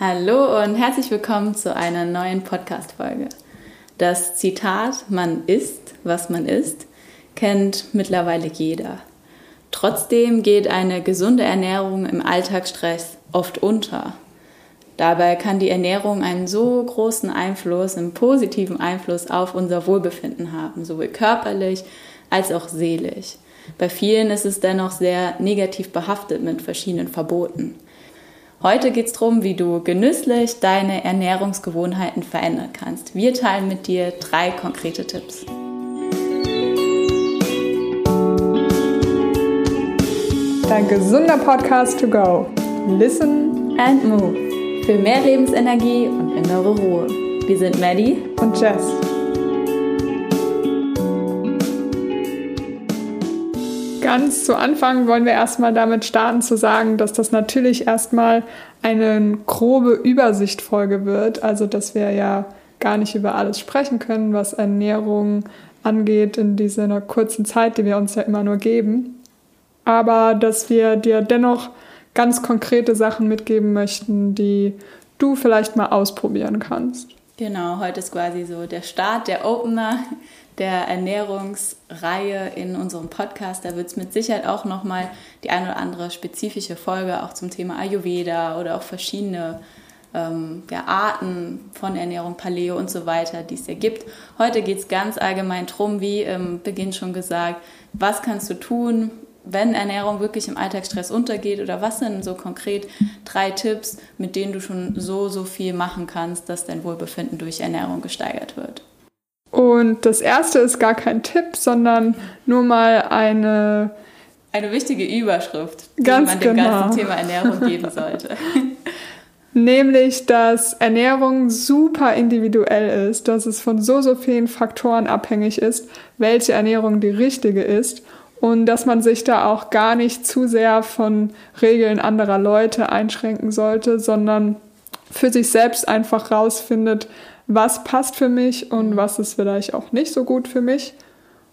Hallo und herzlich willkommen zu einer neuen Podcast-Folge. Das Zitat Man isst, was man isst, kennt mittlerweile jeder. Trotzdem geht eine gesunde Ernährung im Alltagsstress oft unter. Dabei kann die Ernährung einen so großen Einfluss, einen positiven Einfluss auf unser Wohlbefinden haben, sowohl körperlich als auch seelisch. Bei vielen ist es dennoch sehr negativ behaftet mit verschiedenen Verboten. Heute geht es darum, wie du genüsslich deine Ernährungsgewohnheiten verändern kannst. Wir teilen mit dir drei konkrete Tipps. Dein gesunder Podcast to go. Listen and move. Für mehr Lebensenergie und innere Ruhe. Wir sind Maddie und Jess. Ganz zu Anfang wollen wir erstmal damit starten zu sagen, dass das natürlich erstmal eine grobe Übersichtfolge wird. Also, dass wir ja gar nicht über alles sprechen können, was Ernährung angeht in dieser kurzen Zeit, die wir uns ja immer nur geben. Aber dass wir dir dennoch ganz konkrete Sachen mitgeben möchten, die du vielleicht mal ausprobieren kannst. Genau, heute ist quasi so der Start, der Opener der Ernährungsreihe in unserem Podcast. Da wird es mit Sicherheit auch nochmal die eine oder andere spezifische Folge auch zum Thema Ayurveda oder auch verschiedene ähm, ja, Arten von Ernährung, Paleo und so weiter, die es ja gibt. Heute geht es ganz allgemein darum, wie im Beginn schon gesagt, was kannst du tun, wenn Ernährung wirklich im Alltagsstress untergeht oder was sind so konkret drei Tipps, mit denen du schon so, so viel machen kannst, dass dein Wohlbefinden durch Ernährung gesteigert wird. Und das erste ist gar kein Tipp, sondern nur mal eine. Eine wichtige Überschrift, die man dem genau. ganzen Thema Ernährung geben sollte. Nämlich, dass Ernährung super individuell ist, dass es von so, so vielen Faktoren abhängig ist, welche Ernährung die richtige ist und dass man sich da auch gar nicht zu sehr von Regeln anderer Leute einschränken sollte, sondern für sich selbst einfach rausfindet, was passt für mich und was ist vielleicht auch nicht so gut für mich.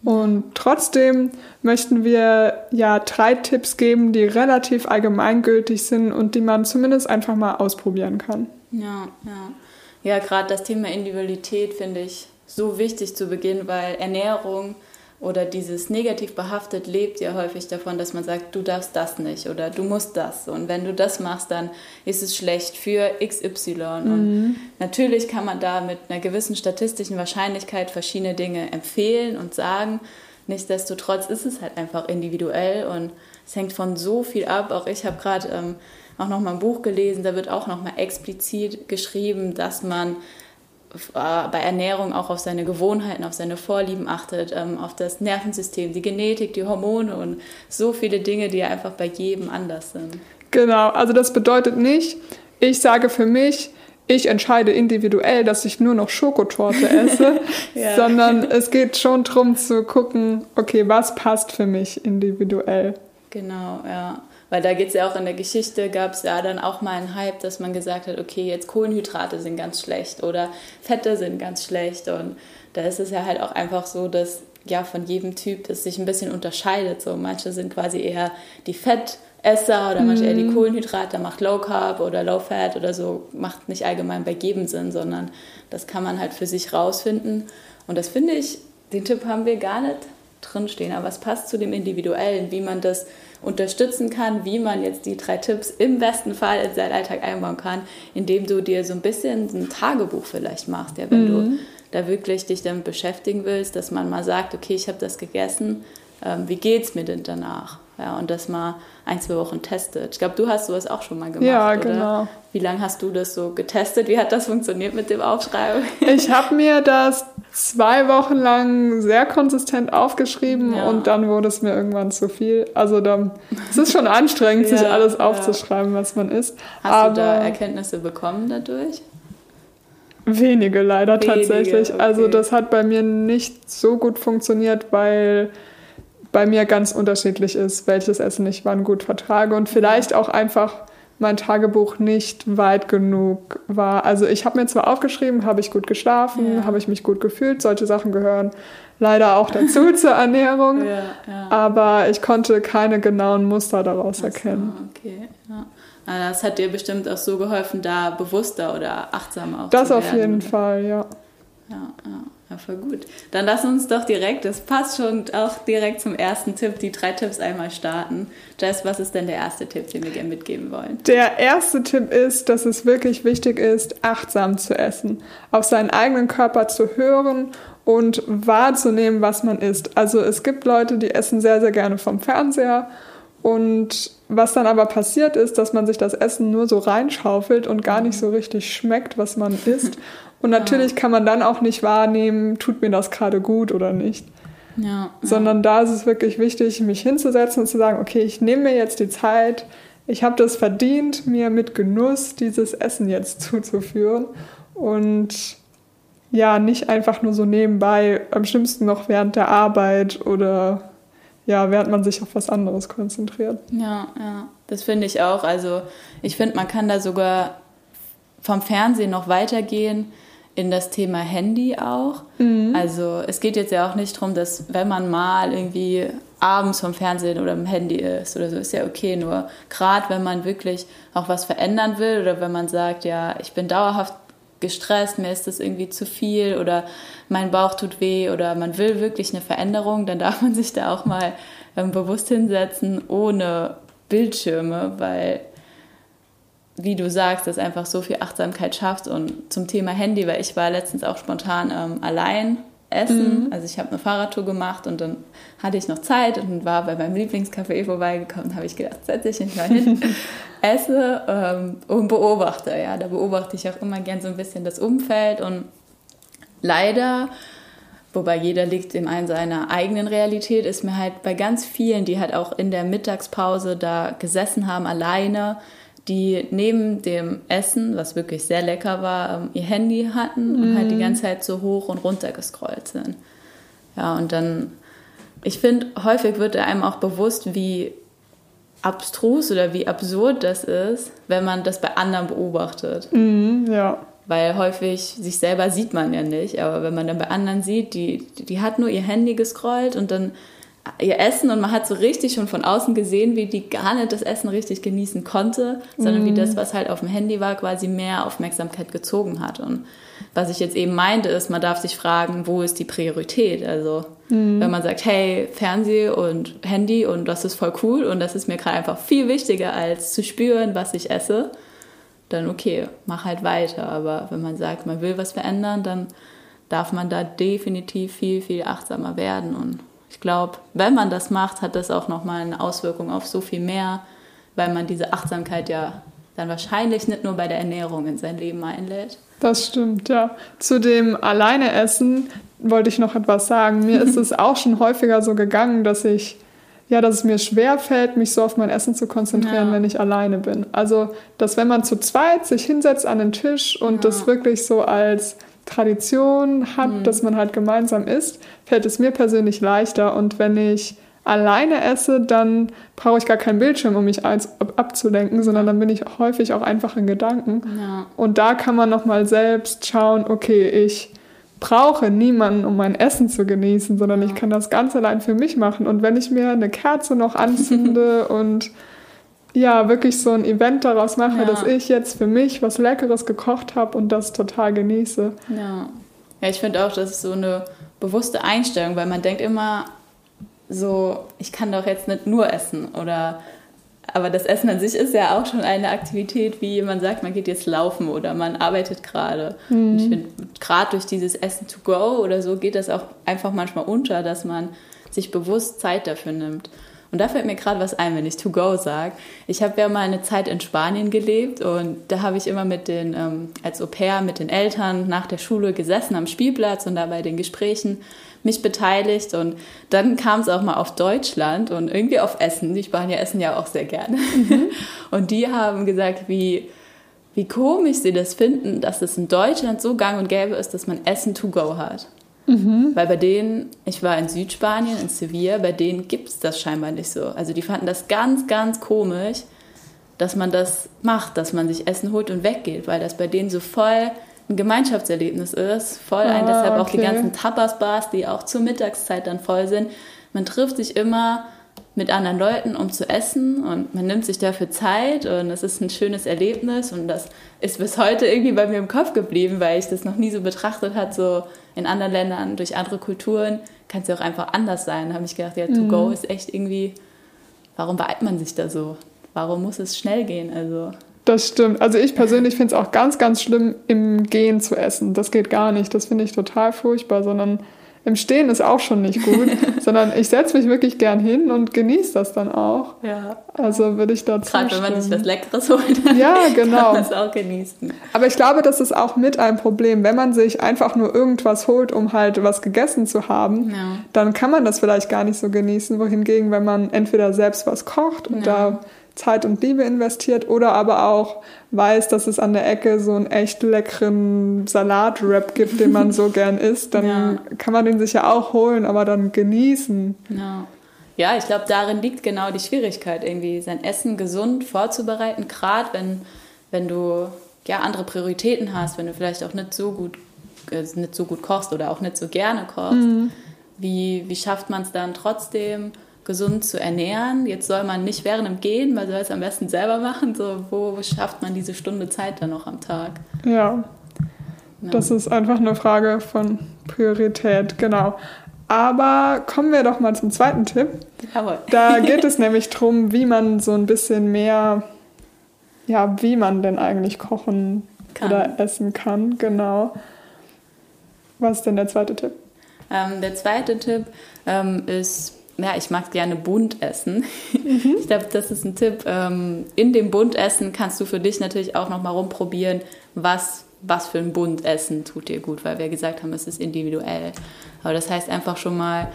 Und trotzdem möchten wir ja drei Tipps geben, die relativ allgemeingültig sind und die man zumindest einfach mal ausprobieren kann. Ja, ja. Ja, gerade das Thema Individualität finde ich so wichtig zu Beginn, weil Ernährung oder dieses negativ behaftet lebt ja häufig davon, dass man sagt, du darfst das nicht oder du musst das. Und wenn du das machst, dann ist es schlecht für XY. Mhm. Und natürlich kann man da mit einer gewissen statistischen Wahrscheinlichkeit verschiedene Dinge empfehlen und sagen. Nichtsdestotrotz ist es halt einfach individuell und es hängt von so viel ab. Auch ich habe gerade ähm, auch noch mal ein Buch gelesen, da wird auch noch mal explizit geschrieben, dass man bei Ernährung auch auf seine Gewohnheiten, auf seine Vorlieben achtet, ähm, auf das Nervensystem, die Genetik, die Hormone und so viele Dinge, die einfach bei jedem anders sind. Genau, also das bedeutet nicht, ich sage für mich, ich entscheide individuell, dass ich nur noch Schokotorte esse, ja. sondern es geht schon darum zu gucken, okay, was passt für mich individuell. Genau, ja. Weil da geht es ja auch in der Geschichte, gab es ja dann auch mal einen Hype, dass man gesagt hat, okay, jetzt Kohlenhydrate sind ganz schlecht oder Fette sind ganz schlecht. Und da ist es ja halt auch einfach so, dass ja von jedem Typ das sich ein bisschen unterscheidet. So manche sind quasi eher die Fettesser oder manche eher die mhm. Kohlenhydrate, macht Low Carb oder Low Fat oder so, macht nicht allgemein bei jedem Sinn, sondern das kann man halt für sich rausfinden. Und das finde ich, den Tipp haben wir gar nicht drinstehen, aber es passt zu dem Individuellen, wie man das unterstützen kann, wie man jetzt die drei Tipps im besten Fall in seinen Alltag einbauen kann, indem du dir so ein bisschen ein Tagebuch vielleicht machst, ja, wenn mhm. du da wirklich dich damit beschäftigen willst, dass man mal sagt, okay, ich habe das gegessen, ähm, wie es mir denn danach? Ja, und das mal ein, zwei Wochen testet. Ich glaube, du hast sowas auch schon mal gemacht, ja, oder? genau. Wie lange hast du das so getestet? Wie hat das funktioniert mit dem Aufschreiben? Ich habe mir das zwei Wochen lang sehr konsistent aufgeschrieben ja. und dann wurde es mir irgendwann zu viel. Also dann, es ist schon anstrengend, ja, sich alles aufzuschreiben, was man isst. Hast Aber du da Erkenntnisse bekommen dadurch? Wenige leider Wenige, tatsächlich. Okay. Also das hat bei mir nicht so gut funktioniert, weil bei mir ganz unterschiedlich ist, welches Essen ich wann gut vertrage und vielleicht auch einfach mein Tagebuch nicht weit genug war. Also ich habe mir zwar aufgeschrieben, habe ich gut geschlafen, ja. habe ich mich gut gefühlt, solche Sachen gehören leider auch dazu zur Ernährung, ja, ja. aber ich konnte keine genauen Muster daraus Ach erkennen. okay, ja. Also das hat dir bestimmt auch so geholfen, da bewusster oder achtsamer auch das zu werden. Das auf jeden? Fall, ja. Ja, ja. Ja, voll gut. Dann lass uns doch direkt, das passt schon auch direkt zum ersten Tipp, die drei Tipps einmal starten. Jess, was ist denn der erste Tipp, den wir gerne mitgeben wollen? Der erste Tipp ist, dass es wirklich wichtig ist, achtsam zu essen, auf seinen eigenen Körper zu hören und wahrzunehmen, was man isst. Also es gibt Leute, die essen sehr, sehr gerne vom Fernseher und was dann aber passiert ist, dass man sich das Essen nur so reinschaufelt und gar nicht so richtig schmeckt, was man isst. Und natürlich ja. kann man dann auch nicht wahrnehmen, tut mir das gerade gut oder nicht. Ja, ja. Sondern da ist es wirklich wichtig, mich hinzusetzen und zu sagen, okay, ich nehme mir jetzt die Zeit, ich habe das verdient, mir mit Genuss dieses Essen jetzt zuzuführen. Und ja, nicht einfach nur so nebenbei, am schlimmsten noch während der Arbeit oder ja, während man sich auf was anderes konzentriert. Ja, ja, das finde ich auch. Also ich finde, man kann da sogar vom Fernsehen noch weitergehen in das Thema Handy auch. Mhm. Also es geht jetzt ja auch nicht darum, dass wenn man mal irgendwie abends vom Fernsehen oder im Handy ist oder so, ist ja okay. Nur gerade wenn man wirklich auch was verändern will oder wenn man sagt, ja, ich bin dauerhaft gestresst, mir ist das irgendwie zu viel oder mein Bauch tut weh oder man will wirklich eine Veränderung, dann darf man sich da auch mal ähm, bewusst hinsetzen ohne Bildschirme, weil wie du sagst, das einfach so viel Achtsamkeit schafft. Und zum Thema Handy, weil ich war letztens auch spontan ähm, allein essen. Mhm. Also ich habe eine Fahrradtour gemacht und dann hatte ich noch Zeit und war bei meinem Lieblingscafé vorbeigekommen. habe ich gedacht, setze ich mich mal hin, esse ähm, und beobachte. Ja, da beobachte ich auch immer gern so ein bisschen das Umfeld und leider wobei jeder liegt in seiner eigenen Realität, ist mir halt bei ganz vielen, die halt auch in der Mittagspause da gesessen haben, alleine, die neben dem Essen, was wirklich sehr lecker war, ähm, ihr Handy hatten mhm. und halt die ganze Zeit so hoch und runter gescrollt sind. Ja, und dann, ich finde, häufig wird einem auch bewusst, wie abstrus oder wie absurd das ist, wenn man das bei anderen beobachtet. Mhm, ja. Weil häufig sich selber sieht man ja nicht, aber wenn man dann bei anderen sieht, die, die hat nur ihr Handy gescrollt und dann ihr Essen und man hat so richtig schon von außen gesehen, wie die gar nicht das Essen richtig genießen konnte, sondern mm. wie das, was halt auf dem Handy war, quasi mehr Aufmerksamkeit gezogen hat. Und was ich jetzt eben meinte, ist, man darf sich fragen, wo ist die Priorität? Also mm. wenn man sagt, hey, Fernseh und Handy und das ist voll cool und das ist mir gerade einfach viel wichtiger, als zu spüren, was ich esse, dann okay, mach halt weiter. Aber wenn man sagt, man will was verändern, dann darf man da definitiv viel, viel achtsamer werden und glaube, wenn man das macht, hat das auch nochmal eine Auswirkung auf so viel mehr, weil man diese Achtsamkeit ja dann wahrscheinlich nicht nur bei der Ernährung in sein Leben einlädt. Das stimmt, ja. Zu dem Alleineessen wollte ich noch etwas sagen. Mir ist es auch schon häufiger so gegangen, dass ich ja, dass es mir schwer fällt, mich so auf mein Essen zu konzentrieren, ja. wenn ich alleine bin. Also, dass wenn man zu zweit sich hinsetzt an den Tisch und ja. das wirklich so als Tradition hat, mhm. dass man halt gemeinsam isst, fällt es mir persönlich leichter. Und wenn ich alleine esse, dann brauche ich gar keinen Bildschirm, um mich abzulenken, sondern dann bin ich häufig auch einfach in Gedanken. Ja. Und da kann man nochmal selbst schauen, okay, ich brauche niemanden, um mein Essen zu genießen, sondern ja. ich kann das ganz allein für mich machen. Und wenn ich mir eine Kerze noch anzünde und ja, wirklich so ein Event daraus mache, ja. dass ich jetzt für mich was Leckeres gekocht habe und das total genieße. Ja, ja ich finde auch, das ist so eine bewusste Einstellung, weil man denkt immer so, ich kann doch jetzt nicht nur essen oder aber das Essen an sich ist ja auch schon eine Aktivität, wie man sagt, man geht jetzt laufen oder man arbeitet gerade. Mhm. Und ich finde, gerade durch dieses Essen to go oder so geht das auch einfach manchmal unter, dass man sich bewusst Zeit dafür nimmt. Und da fällt mir gerade was ein, wenn ich to go sage. Ich habe ja mal eine Zeit in Spanien gelebt und da habe ich immer mit den, ähm, als Au pair mit den Eltern nach der Schule gesessen am Spielplatz und da bei den Gesprächen mich beteiligt und dann kam es auch mal auf Deutschland und irgendwie auf Essen. Die Spanier essen ja auch sehr gerne. Mhm. Und die haben gesagt, wie, wie komisch sie das finden, dass es in Deutschland so gang und gäbe ist, dass man Essen to go hat. Mhm. Weil bei denen, ich war in Südspanien, in Sevilla, bei denen gibt es das scheinbar nicht so. Also die fanden das ganz, ganz komisch, dass man das macht, dass man sich Essen holt und weggeht, weil das bei denen so voll ein Gemeinschaftserlebnis ist. Voll ein, ah, deshalb okay. auch die ganzen Tapas-Bars, die auch zur Mittagszeit dann voll sind. Man trifft sich immer mit anderen Leuten, um zu essen und man nimmt sich dafür Zeit und es ist ein schönes Erlebnis und das ist bis heute irgendwie bei mir im Kopf geblieben, weil ich das noch nie so betrachtet hat, so in anderen Ländern, durch andere Kulturen kann es ja auch einfach anders sein. Da habe ich gedacht, ja, to go mhm. ist echt irgendwie, warum beeilt man sich da so? Warum muss es schnell gehen? Also das stimmt. Also ich persönlich finde es auch ganz, ganz schlimm, im Gehen zu essen. Das geht gar nicht. Das finde ich total furchtbar, sondern im Stehen ist auch schon nicht gut, sondern ich setze mich wirklich gern hin und genieße das dann auch. Ja. Also würde ich dazu Gerade wenn man sich was Leckeres holt, ja, genau. kann man es auch genießen. Aber ich glaube, das ist auch mit ein Problem. Wenn man sich einfach nur irgendwas holt, um halt was gegessen zu haben, ja. dann kann man das vielleicht gar nicht so genießen. Wohingegen, wenn man entweder selbst was kocht und ja. da Zeit und Liebe investiert oder aber auch weiß, dass es an der Ecke so einen echt leckeren Salatwrap gibt, den man so gern isst, dann ja. kann man den sich ja auch holen, aber dann genießen. Ja. Ja, ich glaube, darin liegt genau die Schwierigkeit, irgendwie sein Essen gesund vorzubereiten, gerade wenn, wenn du ja andere Prioritäten hast, wenn du vielleicht auch nicht so gut, äh, nicht so gut kochst oder auch nicht so gerne kochst. Mhm. Wie, wie schafft man es dann trotzdem, gesund zu ernähren. Jetzt soll man nicht während dem Gehen, man soll es am besten selber machen. So, wo schafft man diese Stunde Zeit dann noch am Tag? Ja. ja. Das ist einfach eine Frage von Priorität, genau. Aber kommen wir doch mal zum zweiten Tipp. Jawohl. Da geht es nämlich darum, wie man so ein bisschen mehr, ja, wie man denn eigentlich kochen kann. oder essen kann. Genau. Was ist denn der zweite Tipp? Ähm, der zweite Tipp ähm, ist ja, ich mag gerne bunt essen. Mhm. Ich glaube, das ist ein Tipp. Ähm, in dem Buntessen kannst du für dich natürlich auch nochmal rumprobieren, was, was für ein Buntessen tut dir gut, weil wir gesagt haben, es ist individuell. Aber das heißt einfach schon mal,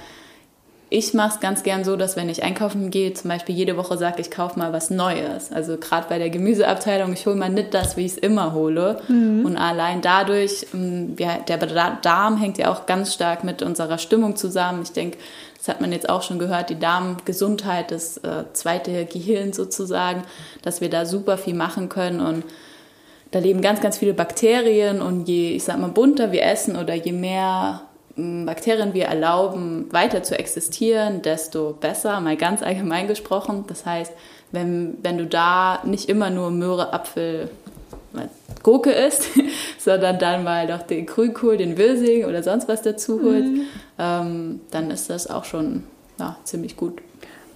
ich mache es ganz gern so, dass wenn ich einkaufen gehe, zum Beispiel jede Woche sage, ich kaufe mal was Neues. Also gerade bei der Gemüseabteilung, ich hole mal nicht das, wie ich es immer hole. Mhm. Und allein dadurch, ähm, ja, der Darm hängt ja auch ganz stark mit unserer Stimmung zusammen. Ich denke, das hat man jetzt auch schon gehört, die Darmgesundheit, das äh, zweite Gehirn sozusagen, dass wir da super viel machen können und da leben ganz, ganz viele Bakterien und je, ich sag mal, bunter wir essen oder je mehr Bakterien wir erlauben, weiter zu existieren, desto besser, mal ganz allgemein gesprochen. Das heißt, wenn, wenn du da nicht immer nur Möhre, Apfel, Gurke isst, sondern dann mal noch den Grünkohl, den Wirsing oder sonst was dazu holt, mhm. ähm, dann ist das auch schon ja, ziemlich gut.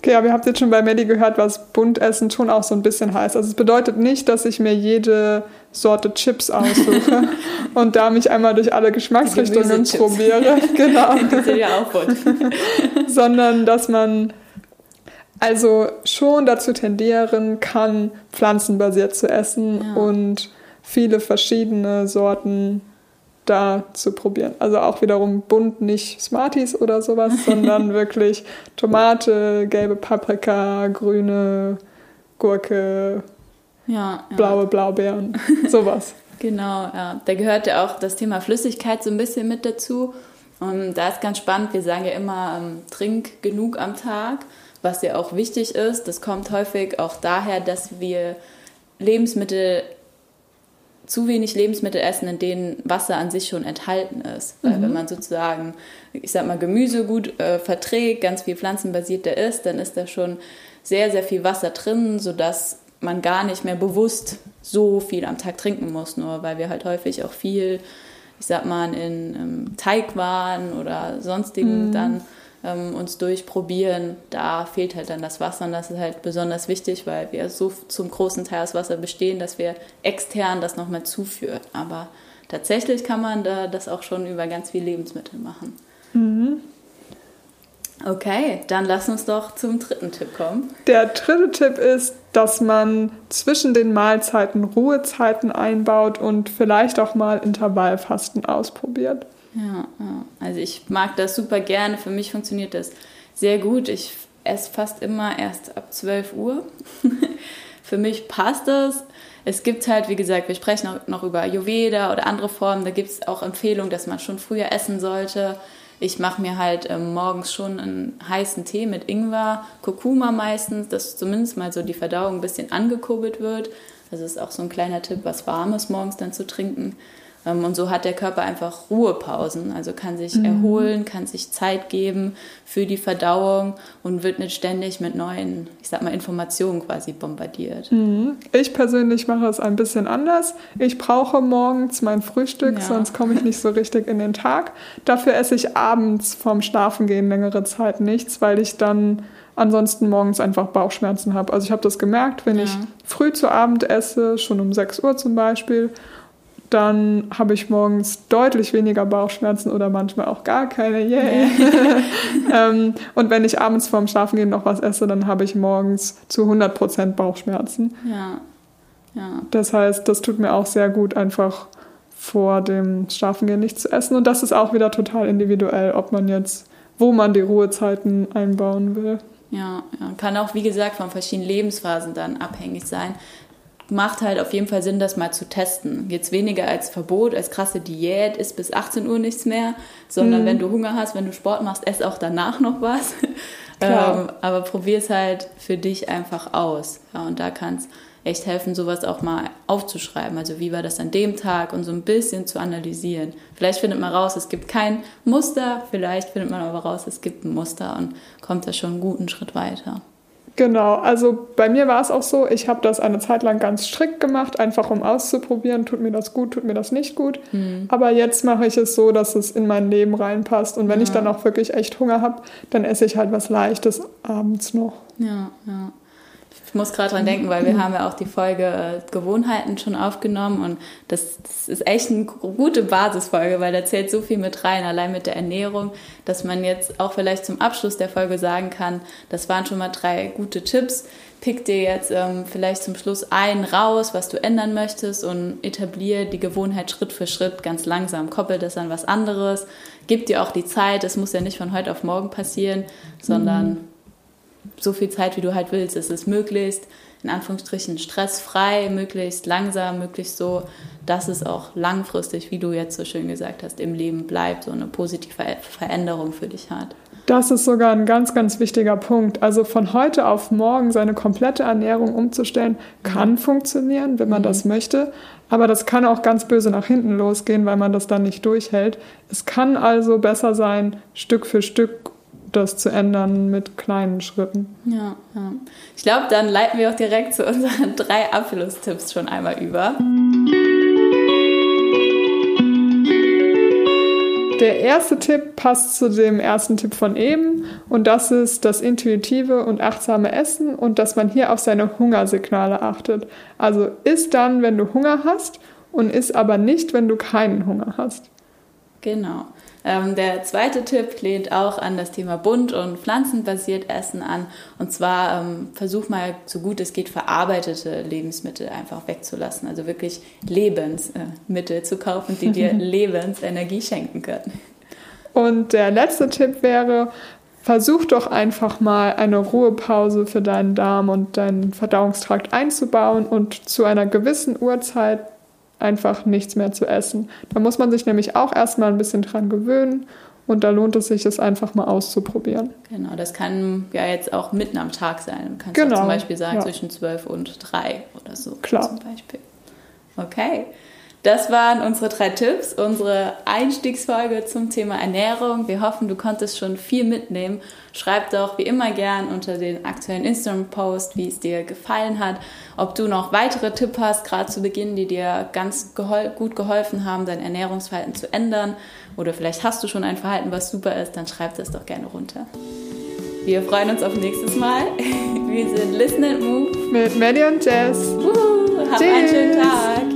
Okay, aber ihr habt jetzt schon bei Melly gehört, was Buntessen schon auch so ein bisschen heißt. Also es bedeutet nicht, dass ich mir jede Sorte Chips aussuche und da mich einmal durch alle Geschmacksrichtungen probiere. genau. Das sind ja auch bunt. Sondern dass man also schon dazu tendieren kann, pflanzenbasiert zu essen ja. und viele verschiedene Sorten da zu probieren. Also auch wiederum bunt, nicht Smarties oder sowas, sondern wirklich Tomate, gelbe Paprika, grüne Gurke, ja, ja. blaue Blaubeeren, sowas. genau, ja. Da gehört ja auch das Thema Flüssigkeit so ein bisschen mit dazu. Und da ist ganz spannend, wir sagen ja immer, ähm, trink genug am Tag, was ja auch wichtig ist. Das kommt häufig auch daher, dass wir Lebensmittel zu wenig Lebensmittel essen, in denen Wasser an sich schon enthalten ist. Weil mhm. wenn man sozusagen, ich sag mal, Gemüse gut äh, verträgt, ganz viel pflanzenbasierter ist, dann ist da schon sehr, sehr viel Wasser drin, sodass man gar nicht mehr bewusst so viel am Tag trinken muss, nur weil wir halt häufig auch viel, ich sag mal, in ähm, Teigwaren oder sonstigen mhm. dann ähm, uns durchprobieren, da fehlt halt dann das Wasser und das ist halt besonders wichtig, weil wir so zum großen Teil aus Wasser bestehen, dass wir extern das nochmal zuführen. Aber tatsächlich kann man da das auch schon über ganz viele Lebensmittel machen. Mhm. Okay, dann lass uns doch zum dritten Tipp kommen. Der dritte Tipp ist, dass man zwischen den Mahlzeiten Ruhezeiten einbaut und vielleicht auch mal Intervallfasten ausprobiert. Ja, also ich mag das super gerne. Für mich funktioniert das sehr gut. Ich esse fast immer erst ab 12 Uhr. Für mich passt das. Es gibt halt, wie gesagt, wir sprechen auch noch über Ayurveda oder andere Formen. Da gibt es auch Empfehlungen, dass man schon früher essen sollte. Ich mache mir halt ähm, morgens schon einen heißen Tee mit Ingwer, Kurkuma meistens, dass zumindest mal so die Verdauung ein bisschen angekurbelt wird. Also ist auch so ein kleiner Tipp, was Warmes morgens dann zu trinken. Ähm, und so hat der Körper einfach Ruhepausen, also kann sich mhm. erholen, kann sich Zeit geben für die Verdauung und wird nicht ständig mit neuen, ich sag mal, Informationen quasi bombardiert. Mhm. Ich persönlich mache es ein bisschen anders. Ich brauche morgens mein Frühstück, ja. sonst komme ich nicht so richtig in den Tag. Dafür esse ich abends vorm Schlafengehen längere Zeit nichts, weil ich dann ansonsten morgens einfach Bauchschmerzen habe. Also ich habe das gemerkt, wenn ja. ich früh zu Abend esse, schon um 6 Uhr zum Beispiel, dann habe ich morgens deutlich weniger Bauchschmerzen oder manchmal auch gar keine. Yay! ähm, und wenn ich abends vorm Schlafengehen noch was esse, dann habe ich morgens zu 100% Bauchschmerzen. Ja. ja. Das heißt, das tut mir auch sehr gut, einfach vor dem Schlafengehen nicht zu essen. Und das ist auch wieder total individuell, ob man jetzt, wo man die Ruhezeiten einbauen will. Ja, ja, kann auch, wie gesagt, von verschiedenen Lebensphasen dann abhängig sein macht halt auf jeden Fall Sinn, das mal zu testen. Jetzt weniger als Verbot, als krasse Diät, ist bis 18 Uhr nichts mehr, sondern mhm. wenn du Hunger hast, wenn du Sport machst, ess auch danach noch was. ähm, aber probier es halt für dich einfach aus. Ja, und da kann es echt helfen, sowas auch mal aufzuschreiben. Also wie war das an dem Tag und so ein bisschen zu analysieren. Vielleicht findet man raus, es gibt kein Muster, vielleicht findet man aber raus, es gibt ein Muster und kommt da schon einen guten Schritt weiter. Genau, also bei mir war es auch so, ich habe das eine Zeit lang ganz strikt gemacht, einfach um auszuprobieren, tut mir das gut, tut mir das nicht gut. Mhm. Aber jetzt mache ich es so, dass es in mein Leben reinpasst. Und wenn ja. ich dann auch wirklich echt Hunger habe, dann esse ich halt was Leichtes abends noch. Ja, ja. Ich muss gerade dran denken, weil wir haben ja auch die Folge äh, Gewohnheiten schon aufgenommen und das, das, ist echt eine gute Basisfolge, weil da zählt so viel mit rein, allein mit der Ernährung, dass man jetzt auch vielleicht zum Abschluss der Folge sagen kann, das waren schon mal drei gute Tipps. Pick dir jetzt ähm, vielleicht zum Schluss einen raus, was du ändern möchtest und etabliere die Gewohnheit Schritt für Schritt ganz langsam. Koppel das an was anderes, gib dir auch die Zeit, das muss ja nicht von heute auf morgen passieren, sondern mhm so viel Zeit, wie du halt willst. Es ist möglichst, in Anführungsstrichen, stressfrei, möglichst langsam, möglichst so, dass es auch langfristig, wie du jetzt so schön gesagt hast, im Leben bleibt, so eine positive Veränderung für dich hat. Das ist sogar ein ganz, ganz wichtiger Punkt. Also von heute auf morgen seine komplette Ernährung umzustellen, kann funktionieren, wenn man mhm. das möchte. Aber das kann auch ganz böse nach hinten losgehen, weil man das dann nicht durchhält. Es kann also besser sein, Stück für Stück das zu ändern mit kleinen Schritten. Ja, ja. Ich glaube, dann leiten wir auch direkt zu unseren drei Abschlusstipps schon einmal über. Der erste Tipp passt zu dem ersten Tipp von eben und das ist das intuitive und achtsame Essen und dass man hier auf seine Hungersignale achtet. Also isst dann, wenn du Hunger hast und isst aber nicht, wenn du keinen Hunger hast. Genau. Ähm, der zweite Tipp lehnt auch an das Thema bunt und pflanzenbasiert Essen an. Und zwar ähm, versuch mal, so gut es geht, verarbeitete Lebensmittel einfach wegzulassen. Also wirklich Lebensmittel zu kaufen, die dir Lebensenergie schenken können. Und der letzte Tipp wäre, versuch doch einfach mal eine Ruhepause für deinen Darm und deinen Verdauungstrakt einzubauen und zu einer gewissen Uhrzeit einfach nichts mehr zu essen. Da muss man sich nämlich auch erstmal ein bisschen dran gewöhnen und da lohnt es sich, es einfach mal auszuprobieren. Genau, das kann ja jetzt auch mitten am Tag sein. Du kannst genau, zum Beispiel sagen ja. zwischen 12 und 3 oder so. Klar. Zum Beispiel. Okay. Das waren unsere drei Tipps, unsere Einstiegsfolge zum Thema Ernährung. Wir hoffen, du konntest schon viel mitnehmen. Schreib doch wie immer gern unter den aktuellen Instagram-Post, wie es dir gefallen hat, ob du noch weitere Tipps hast, gerade zu Beginn, die dir ganz gehol gut geholfen haben, dein Ernährungsverhalten zu ändern. Oder vielleicht hast du schon ein Verhalten, was super ist, dann schreib das doch gerne runter. Wir freuen uns auf nächstes Mal. Wir sind Listen and Move mit Maddie und Jess. Uhu, hab Tschüss. einen schönen Tag.